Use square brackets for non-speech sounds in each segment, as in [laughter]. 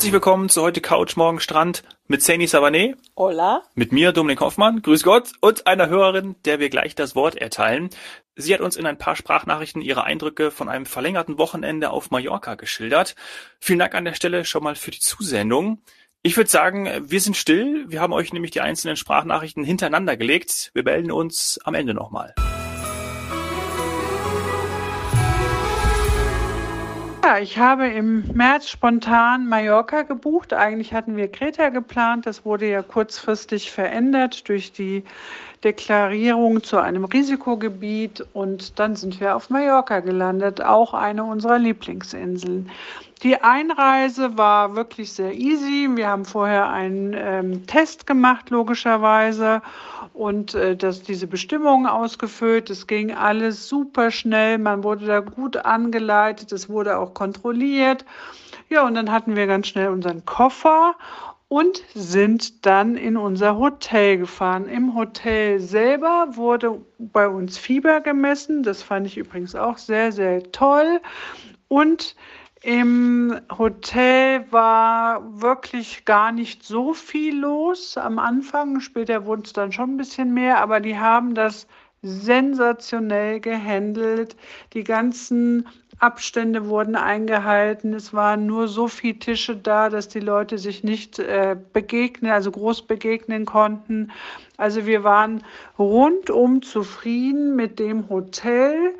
Herzlich willkommen zu heute Couch Morgen Strand mit Saini Savané. Hola. Mit mir, Dominik Hoffmann. Grüß Gott. Und einer Hörerin, der wir gleich das Wort erteilen. Sie hat uns in ein paar Sprachnachrichten ihre Eindrücke von einem verlängerten Wochenende auf Mallorca geschildert. Vielen Dank an der Stelle schon mal für die Zusendung. Ich würde sagen, wir sind still. Wir haben euch nämlich die einzelnen Sprachnachrichten hintereinander gelegt. Wir melden uns am Ende nochmal. Ich habe im März spontan Mallorca gebucht. Eigentlich hatten wir Kreta geplant. Das wurde ja kurzfristig verändert durch die Deklarierung zu einem Risikogebiet. Und dann sind wir auf Mallorca gelandet, auch eine unserer Lieblingsinseln. Die Einreise war wirklich sehr easy. Wir haben vorher einen ähm, Test gemacht, logischerweise, und äh, das, diese Bestimmungen ausgefüllt. Es ging alles super schnell. Man wurde da gut angeleitet. Es wurde auch kontrolliert. Ja, und dann hatten wir ganz schnell unseren Koffer und sind dann in unser Hotel gefahren. Im Hotel selber wurde bei uns Fieber gemessen. Das fand ich übrigens auch sehr, sehr toll. Und im Hotel war wirklich gar nicht so viel los am Anfang. Später wurde es dann schon ein bisschen mehr, aber die haben das sensationell gehandelt. Die ganzen Abstände wurden eingehalten. Es waren nur so viele Tische da, dass die Leute sich nicht äh, begegnen, also groß begegnen konnten. Also wir waren rundum zufrieden mit dem Hotel.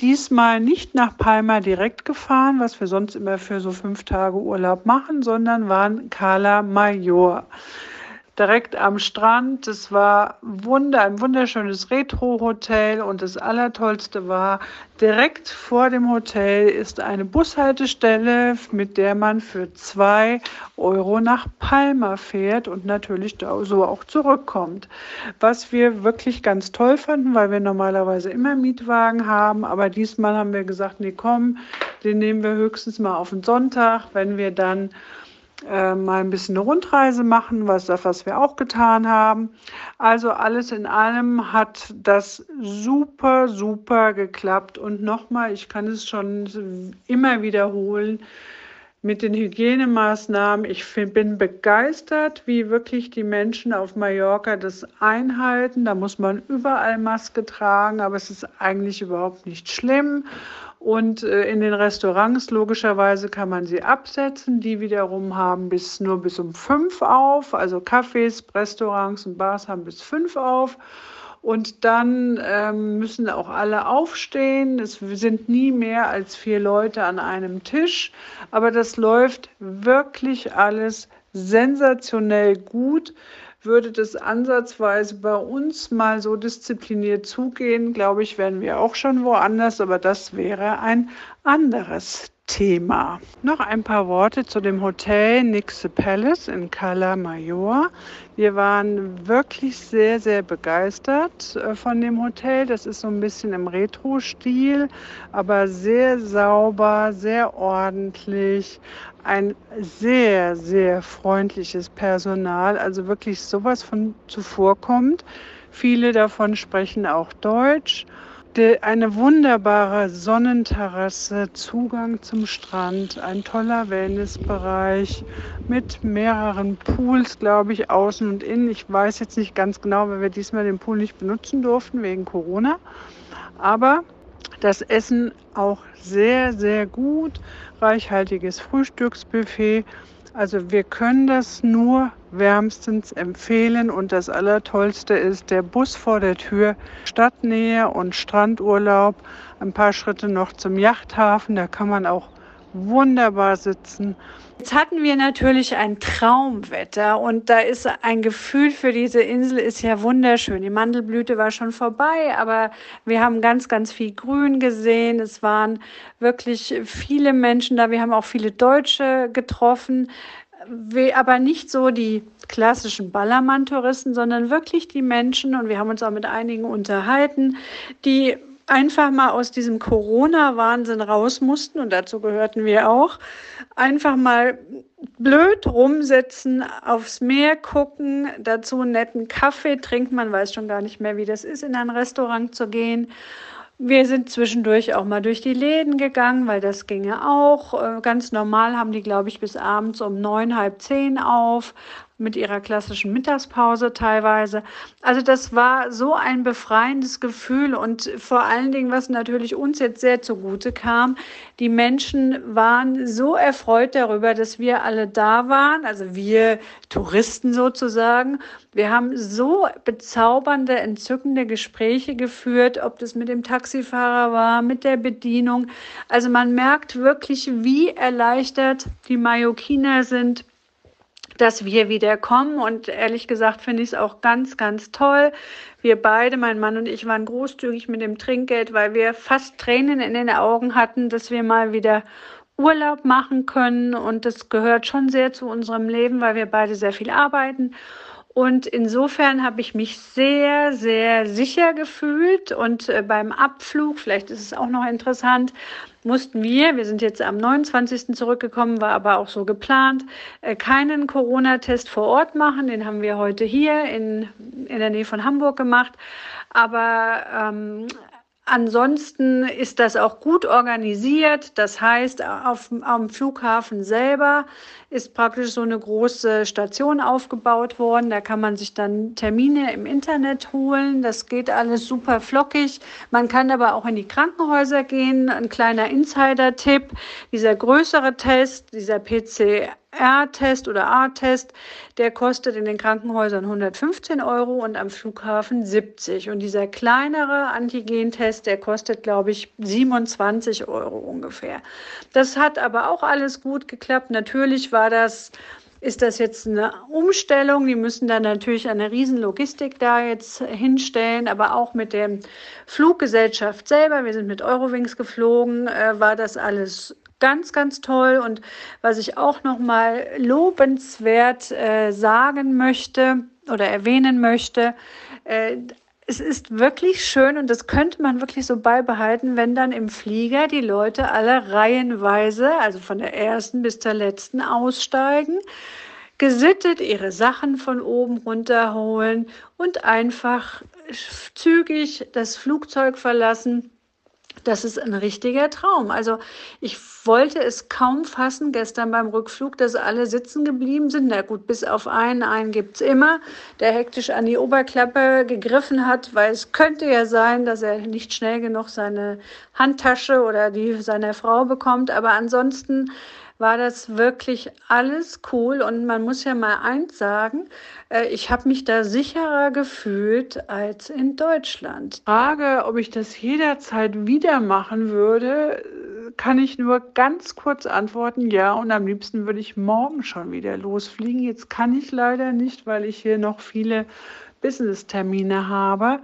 Diesmal nicht nach Palma direkt gefahren, was wir sonst immer für so fünf Tage Urlaub machen, sondern waren Cala Major direkt am Strand. Es war wunder, ein wunderschönes Retro-Hotel und das Allertollste war, direkt vor dem Hotel ist eine Bushaltestelle, mit der man für zwei Euro nach Palma fährt und natürlich so auch zurückkommt. Was wir wirklich ganz toll fanden, weil wir normalerweise immer Mietwagen haben, aber diesmal haben wir gesagt, nee, komm, den nehmen wir höchstens mal auf den Sonntag, wenn wir dann äh, mal ein bisschen eine Rundreise machen, was, was wir auch getan haben. Also alles in allem hat das super, super geklappt. Und nochmal, ich kann es schon immer wiederholen, mit den Hygienemaßnahmen. Ich bin begeistert, wie wirklich die Menschen auf Mallorca das einhalten. Da muss man überall Maske tragen, aber es ist eigentlich überhaupt nicht schlimm. Und äh, in den Restaurants logischerweise kann man sie absetzen. Die wiederum haben bis nur bis um fünf auf. Also Cafés, Restaurants und Bars haben bis fünf auf. Und dann ähm, müssen auch alle aufstehen. Es sind nie mehr als vier Leute an einem Tisch. Aber das läuft wirklich alles sensationell gut würde das ansatzweise bei uns mal so diszipliniert zugehen, glaube ich, wären wir auch schon woanders, aber das wäre ein anderes Thema. Noch ein paar Worte zu dem Hotel Nixe Palace in Cala Major. Wir waren wirklich sehr, sehr begeistert äh, von dem Hotel. Das ist so ein bisschen im Retro-Stil, aber sehr sauber, sehr ordentlich. Ein sehr, sehr freundliches Personal, also wirklich sowas von zuvorkommt. Viele davon sprechen auch Deutsch eine wunderbare Sonnenterrasse, Zugang zum Strand, ein toller Wellnessbereich mit mehreren Pools, glaube ich, außen und innen. Ich weiß jetzt nicht ganz genau, weil wir diesmal den Pool nicht benutzen durften wegen Corona. Aber das Essen auch sehr, sehr gut, reichhaltiges Frühstücksbuffet also wir können das nur wärmstens empfehlen und das Allertollste ist der Bus vor der Tür, Stadtnähe und Strandurlaub, ein paar Schritte noch zum Yachthafen, da kann man auch wunderbar sitzen. Jetzt hatten wir natürlich ein Traumwetter und da ist ein Gefühl für diese Insel ist ja wunderschön. Die Mandelblüte war schon vorbei, aber wir haben ganz, ganz viel Grün gesehen. Es waren wirklich viele Menschen da. Wir haben auch viele Deutsche getroffen, aber nicht so die klassischen Ballermann-Touristen, sondern wirklich die Menschen und wir haben uns auch mit einigen unterhalten, die einfach mal aus diesem Corona-Wahnsinn raus mussten, und dazu gehörten wir auch, einfach mal blöd rumsitzen, aufs Meer gucken, dazu einen netten Kaffee trinken. Man weiß schon gar nicht mehr, wie das ist, in ein Restaurant zu gehen. Wir sind zwischendurch auch mal durch die Läden gegangen, weil das ginge auch. Äh, ganz normal haben die, glaube ich, bis abends um neun, halb zehn auf, mit ihrer klassischen Mittagspause teilweise. Also das war so ein befreiendes Gefühl und vor allen Dingen, was natürlich uns jetzt sehr zugute kam, die Menschen waren so erfreut darüber, dass wir alle da waren, also wir Touristen sozusagen. Wir haben so bezaubernde, entzückende Gespräche geführt, ob das mit dem Taxifahrer war, mit der Bedienung. Also man merkt wirklich, wie erleichtert die Mallorquiner sind, dass wir wieder kommen. Und ehrlich gesagt finde ich es auch ganz, ganz toll. Wir beide, mein Mann und ich, waren großzügig mit dem Trinkgeld, weil wir fast Tränen in den Augen hatten, dass wir mal wieder Urlaub machen können. Und das gehört schon sehr zu unserem Leben, weil wir beide sehr viel arbeiten. Und insofern habe ich mich sehr, sehr sicher gefühlt. Und äh, beim Abflug, vielleicht ist es auch noch interessant, mussten wir, wir sind jetzt am 29. zurückgekommen, war aber auch so geplant, äh, keinen Corona-Test vor Ort machen. Den haben wir heute hier in, in der Nähe von Hamburg gemacht. Aber ähm, Ansonsten ist das auch gut organisiert. Das heißt, auf, am Flughafen selber ist praktisch so eine große Station aufgebaut worden. Da kann man sich dann Termine im Internet holen. Das geht alles super flockig. Man kann aber auch in die Krankenhäuser gehen. Ein kleiner Insider-Tipp. Dieser größere Test, dieser PCR R-Test oder A-Test, der kostet in den Krankenhäusern 115 Euro und am Flughafen 70. Und dieser kleinere Antigen-Test, der kostet, glaube ich, 27 Euro ungefähr. Das hat aber auch alles gut geklappt. Natürlich war das ist das jetzt eine Umstellung? Die müssen dann natürlich eine Riesenlogistik da jetzt hinstellen, aber auch mit der Fluggesellschaft selber. Wir sind mit Eurowings geflogen, äh, war das alles ganz, ganz toll. Und was ich auch noch mal lobenswert äh, sagen möchte oder erwähnen möchte, äh, es ist wirklich schön und das könnte man wirklich so beibehalten, wenn dann im Flieger die Leute alle reihenweise, also von der ersten bis zur letzten aussteigen, gesittet ihre Sachen von oben runterholen und einfach zügig das Flugzeug verlassen das ist ein richtiger Traum. Also ich wollte es kaum fassen gestern beim Rückflug, dass alle sitzen geblieben sind. Na gut, bis auf einen, einen gibt's immer, der hektisch an die Oberklappe gegriffen hat, weil es könnte ja sein, dass er nicht schnell genug seine Handtasche oder die seiner Frau bekommt. Aber ansonsten war das wirklich alles cool. Und man muss ja mal eins sagen, äh, ich habe mich da sicherer gefühlt als in Deutschland. Frage, ob ich das jederzeit wieder machen würde, kann ich nur ganz kurz antworten, ja. Und am liebsten würde ich morgen schon wieder losfliegen. Jetzt kann ich leider nicht, weil ich hier noch viele Business-Termine habe.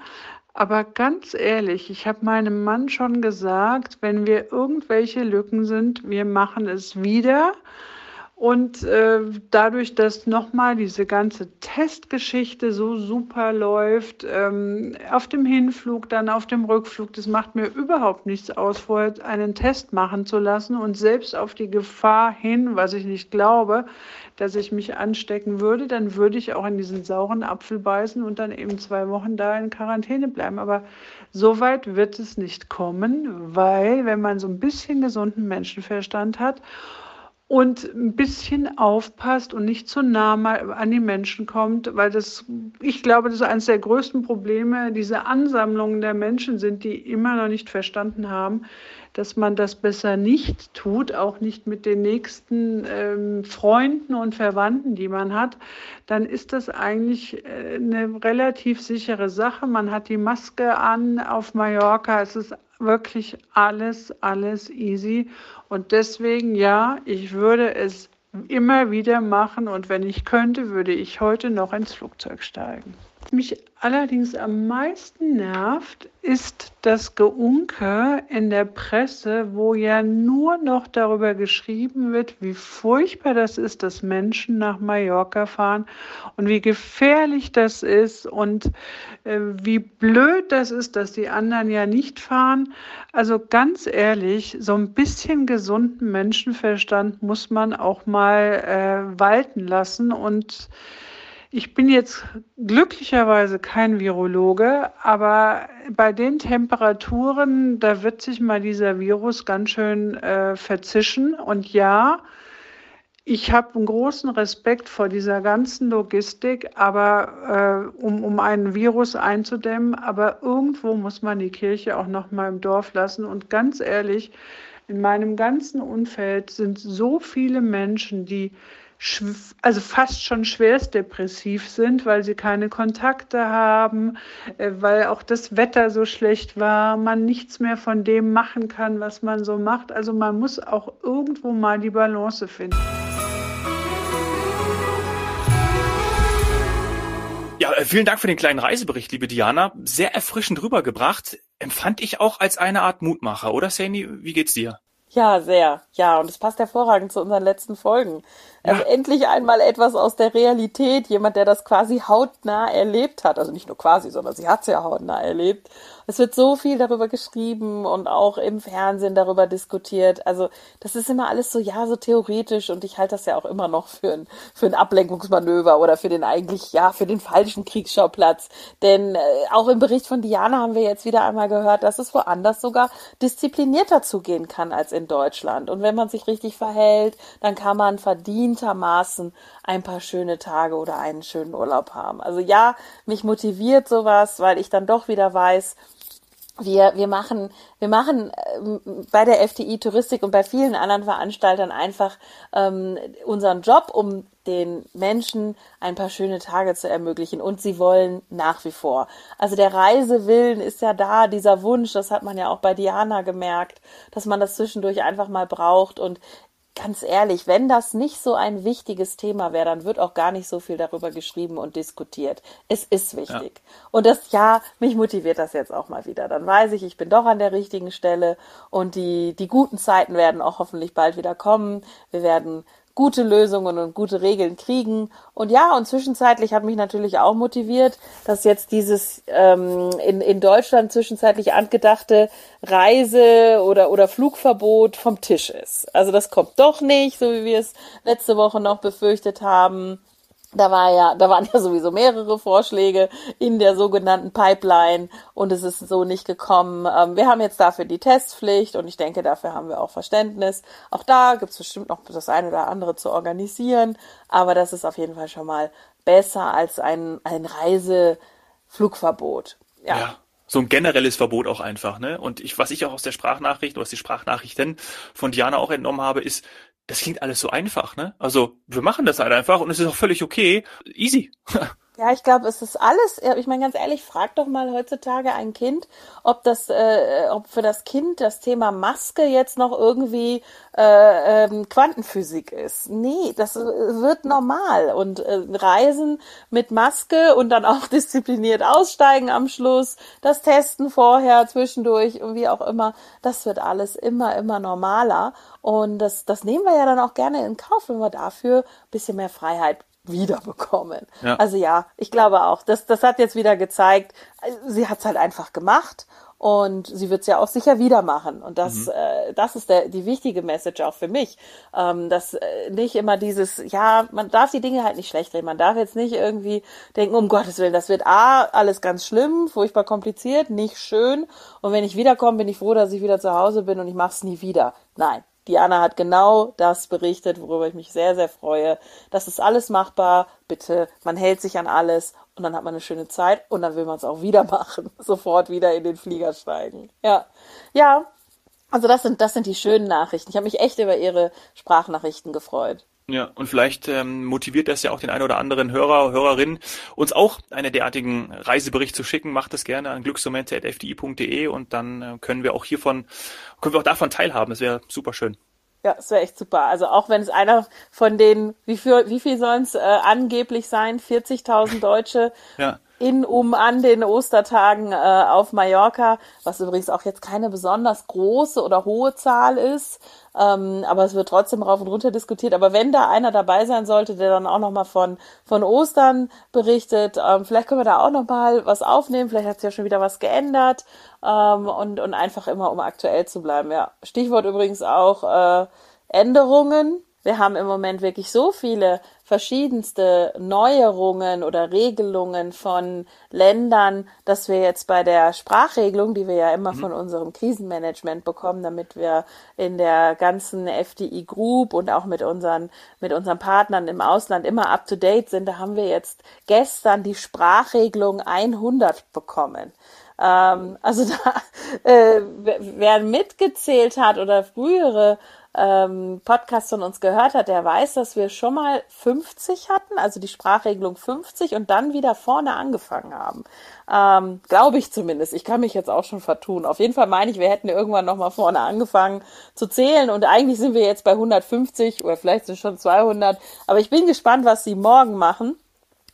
Aber ganz ehrlich, ich habe meinem Mann schon gesagt, wenn wir irgendwelche Lücken sind, wir machen es wieder. Und äh, dadurch, dass nochmal diese ganze Testgeschichte so super läuft, ähm, auf dem Hinflug, dann auf dem Rückflug, das macht mir überhaupt nichts aus, vorher einen Test machen zu lassen und selbst auf die Gefahr hin, was ich nicht glaube, dass ich mich anstecken würde, dann würde ich auch in diesen sauren Apfel beißen und dann eben zwei Wochen da in Quarantäne bleiben. Aber so weit wird es nicht kommen, weil wenn man so ein bisschen gesunden Menschenverstand hat und ein bisschen aufpasst und nicht zu nah mal an die Menschen kommt, weil das, ich glaube, das ist eines der größten Probleme, diese Ansammlungen der Menschen sind, die immer noch nicht verstanden haben, dass man das besser nicht tut, auch nicht mit den nächsten ähm, Freunden und Verwandten, die man hat, dann ist das eigentlich äh, eine relativ sichere Sache. Man hat die Maske an auf Mallorca, es ist wirklich alles, alles easy. Und deswegen, ja, ich würde es immer wieder machen und wenn ich könnte, würde ich heute noch ins Flugzeug steigen mich allerdings am meisten nervt, ist das Geunke in der Presse, wo ja nur noch darüber geschrieben wird, wie furchtbar das ist, dass Menschen nach Mallorca fahren und wie gefährlich das ist und äh, wie blöd das ist, dass die anderen ja nicht fahren. Also ganz ehrlich, so ein bisschen gesunden Menschenverstand muss man auch mal äh, walten lassen und Ich bin jetzt glücklicherweise kein Virologe, aber bei den Temperaturen, da wird sich mal dieser Virus ganz schön äh, verzischen. Und ja, ich habe einen großen Respekt vor dieser ganzen Logistik, aber äh, um, um einen Virus einzudämmen. Aber irgendwo muss man die Kirche auch noch mal im Dorf lassen. Und ganz ehrlich, in meinem ganzen Umfeld sind so viele Menschen, die also fast schon schwerst depressiv sind, weil sie keine Kontakte haben, äh, weil auch das Wetter so schlecht war, man nichts mehr von dem machen kann, was man so macht. Also man muss auch irgendwo mal die Balance finden. Ja, äh, vielen Dank für den kleinen Reisebericht, liebe Diana. Sehr erfrischend rübergebracht. Empfand ich auch als eine Art Mutmacher, oder Sandy? Wie geht's dir? Ja, sehr. Ja, und es passt hervorragend zu unseren letzten Folgen. Also ja. endlich einmal etwas aus der Realität, jemand, der das quasi hautnah erlebt hat. Also nicht nur quasi, sondern sie hat es ja hautnah erlebt. Es wird so viel darüber geschrieben und auch im Fernsehen darüber diskutiert. Also das ist immer alles so, ja, so theoretisch und ich halte das ja auch immer noch für ein, für ein Ablenkungsmanöver oder für den eigentlich, ja, für den falschen Kriegsschauplatz. Denn äh, auch im Bericht von Diana haben wir jetzt wieder einmal gehört, dass es woanders sogar disziplinierter zugehen kann als in Deutschland. Und wenn man sich richtig verhält, dann kann man verdientermaßen ein paar schöne Tage oder einen schönen Urlaub haben. Also ja, mich motiviert sowas, weil ich dann doch wieder weiß, wir, wir machen, wir machen ähm, bei der FTI Touristik und bei vielen anderen Veranstaltern einfach ähm, unseren Job, um den Menschen ein paar schöne Tage zu ermöglichen. Und sie wollen nach wie vor. Also der Reisewillen ist ja da, dieser Wunsch, das hat man ja auch bei Diana gemerkt, dass man das zwischendurch einfach mal braucht. Und ganz ehrlich, wenn das nicht so ein wichtiges Thema wäre, dann wird auch gar nicht so viel darüber geschrieben und diskutiert. Es ist wichtig. Ja. Und das, ja, mich motiviert das jetzt auch mal wieder. Dann weiß ich, ich bin doch an der richtigen Stelle und die, die guten Zeiten werden auch hoffentlich bald wieder kommen. Wir werden gute Lösungen und gute Regeln kriegen. Und ja, und zwischenzeitlich hat mich natürlich auch motiviert, dass jetzt dieses ähm, in, in Deutschland zwischenzeitlich angedachte Reise- oder, oder Flugverbot vom Tisch ist. Also das kommt doch nicht, so wie wir es letzte Woche noch befürchtet haben. Da war ja, da waren ja sowieso mehrere Vorschläge in der sogenannten Pipeline und es ist so nicht gekommen. Ähm, wir haben jetzt dafür die Testpflicht und ich denke, dafür haben wir auch Verständnis. Auch da gibt es bestimmt noch das eine oder andere zu organisieren, aber das ist auf jeden Fall schon mal besser als ein, ein Reiseflugverbot. Ja. ja so ein generelles Verbot auch einfach, ne? Und ich, was ich auch aus der Sprachnachricht, was die Sprachnachrichten von Diana auch entnommen habe, ist, das klingt alles so einfach, ne? Also, wir machen das halt einfach und es ist auch völlig okay. Easy. [laughs] Ja, ich glaube, es ist alles, ich meine ganz ehrlich, frag doch mal heutzutage ein Kind, ob das, äh, ob für das Kind das Thema Maske jetzt noch irgendwie äh, ähm, Quantenphysik ist. Nee, das wird normal. Und äh, Reisen mit Maske und dann auch [laughs] diszipliniert aussteigen am Schluss, das Testen vorher, zwischendurch und wie auch immer, das wird alles immer, immer normaler. Und das, das nehmen wir ja dann auch gerne in Kauf, wenn wir dafür bisschen mehr Freiheit wiederbekommen. Ja. Also ja, ich glaube auch, das, das hat jetzt wieder gezeigt, sie hat es halt einfach gemacht und sie wird es ja auch sicher wieder machen. Und das, mhm. äh, das ist der, die wichtige Message auch für mich, ähm, dass äh, nicht immer dieses, ja, man darf die Dinge halt nicht schlecht reden. Man darf jetzt nicht irgendwie denken, um Gottes Willen, das wird A, alles ganz schlimm, furchtbar kompliziert, nicht schön. Und wenn ich wiederkomme, bin ich froh, dass ich wieder zu Hause bin und ich mache es nie wieder. Nein, Diana hat genau das berichtet, worüber ich mich sehr, sehr freue. Das ist alles machbar. Bitte, man hält sich an alles und dann hat man eine schöne Zeit und dann will man es auch wieder [laughs] machen. Sofort wieder in den Flieger steigen. Ja. Ja. Also das sind, das sind die schönen Nachrichten. Ich habe mich echt über Ihre Sprachnachrichten gefreut. Ja, und vielleicht ähm, motiviert das ja auch den einen oder anderen Hörer, Hörerin, uns auch einen derartigen Reisebericht zu schicken. Macht das gerne an glücksmomente.fdi.de und dann äh, können wir auch hiervon, können wir auch davon teilhaben. Das wäre super schön. Ja, es wäre echt super. Also auch wenn es einer von den, wie viel, wie viel sollen es äh, angeblich sein? 40.000 Deutsche ja in, um, an den Ostertagen äh, auf Mallorca, was übrigens auch jetzt keine besonders große oder hohe Zahl ist, ähm, aber es wird trotzdem rauf und runter diskutiert. Aber wenn da einer dabei sein sollte, der dann auch nochmal von, von Ostern berichtet, ähm, vielleicht können wir da auch nochmal was aufnehmen, vielleicht hat sich ja schon wieder was geändert ähm, und, und einfach immer, um aktuell zu bleiben. Ja, Stichwort übrigens auch äh, Änderungen wir haben im Moment wirklich so viele verschiedenste Neuerungen oder Regelungen von Ländern, dass wir jetzt bei der Sprachregelung, die wir ja immer mhm. von unserem Krisenmanagement bekommen, damit wir in der ganzen FDI Group und auch mit unseren, mit unseren Partnern im Ausland immer up to date sind, da haben wir jetzt gestern die Sprachregelung 100 bekommen. Ähm, also da, äh, wer mitgezählt hat oder frühere ähm, Podcast von uns gehört hat, der weiß, dass wir schon mal 50 hatten, also die Sprachregelung 50 und dann wieder vorne angefangen haben. Ähm, Glaube ich zumindest. Ich kann mich jetzt auch schon vertun. Auf jeden Fall meine ich, wir hätten irgendwann noch mal vorne angefangen zu zählen und eigentlich sind wir jetzt bei 150 oder vielleicht sind schon 200. Aber ich bin gespannt, was sie morgen machen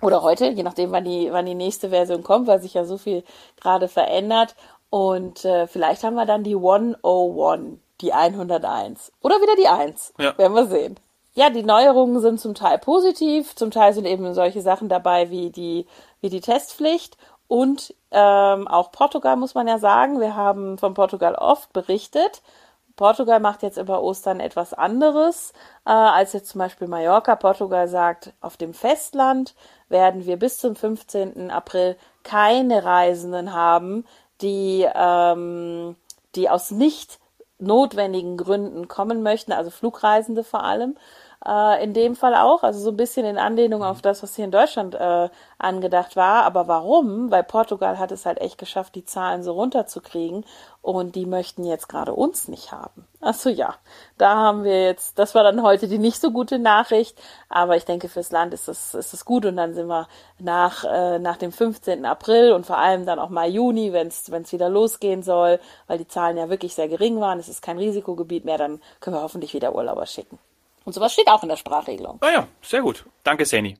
oder heute, je nachdem, wann die, wann die nächste Version kommt, weil sich ja so viel gerade verändert. Und äh, vielleicht haben wir dann die 101, die 101. Oder wieder die 1. Ja. Werden wir sehen. Ja, die Neuerungen sind zum Teil positiv, zum Teil sind eben solche Sachen dabei wie die, wie die Testpflicht. Und ähm, auch Portugal muss man ja sagen. Wir haben von Portugal oft berichtet. Portugal macht jetzt über Ostern etwas anderes äh, als jetzt zum Beispiel Mallorca. Portugal sagt, auf dem Festland werden wir bis zum 15. April keine Reisenden haben, die, ähm, die aus nicht notwendigen Gründen kommen möchten, also Flugreisende vor allem äh, in dem Fall auch, also so ein bisschen in Anlehnung auf das, was hier in Deutschland äh, angedacht war. Aber warum? Weil Portugal hat es halt echt geschafft, die Zahlen so runterzukriegen und die möchten jetzt gerade uns nicht haben. Achso, ja, da haben wir jetzt, das war dann heute die nicht so gute Nachricht, aber ich denke, fürs Land ist es ist das gut und dann sind wir nach, äh, nach dem 15. April und vor allem dann auch Mai, Juni, wenn es wieder losgehen soll, weil die Zahlen ja wirklich sehr gering waren, es ist kein Risikogebiet mehr, dann können wir hoffentlich wieder Urlauber schicken. Und sowas steht auch in der Sprachregelung. Ah ja, sehr gut. Danke, Seni.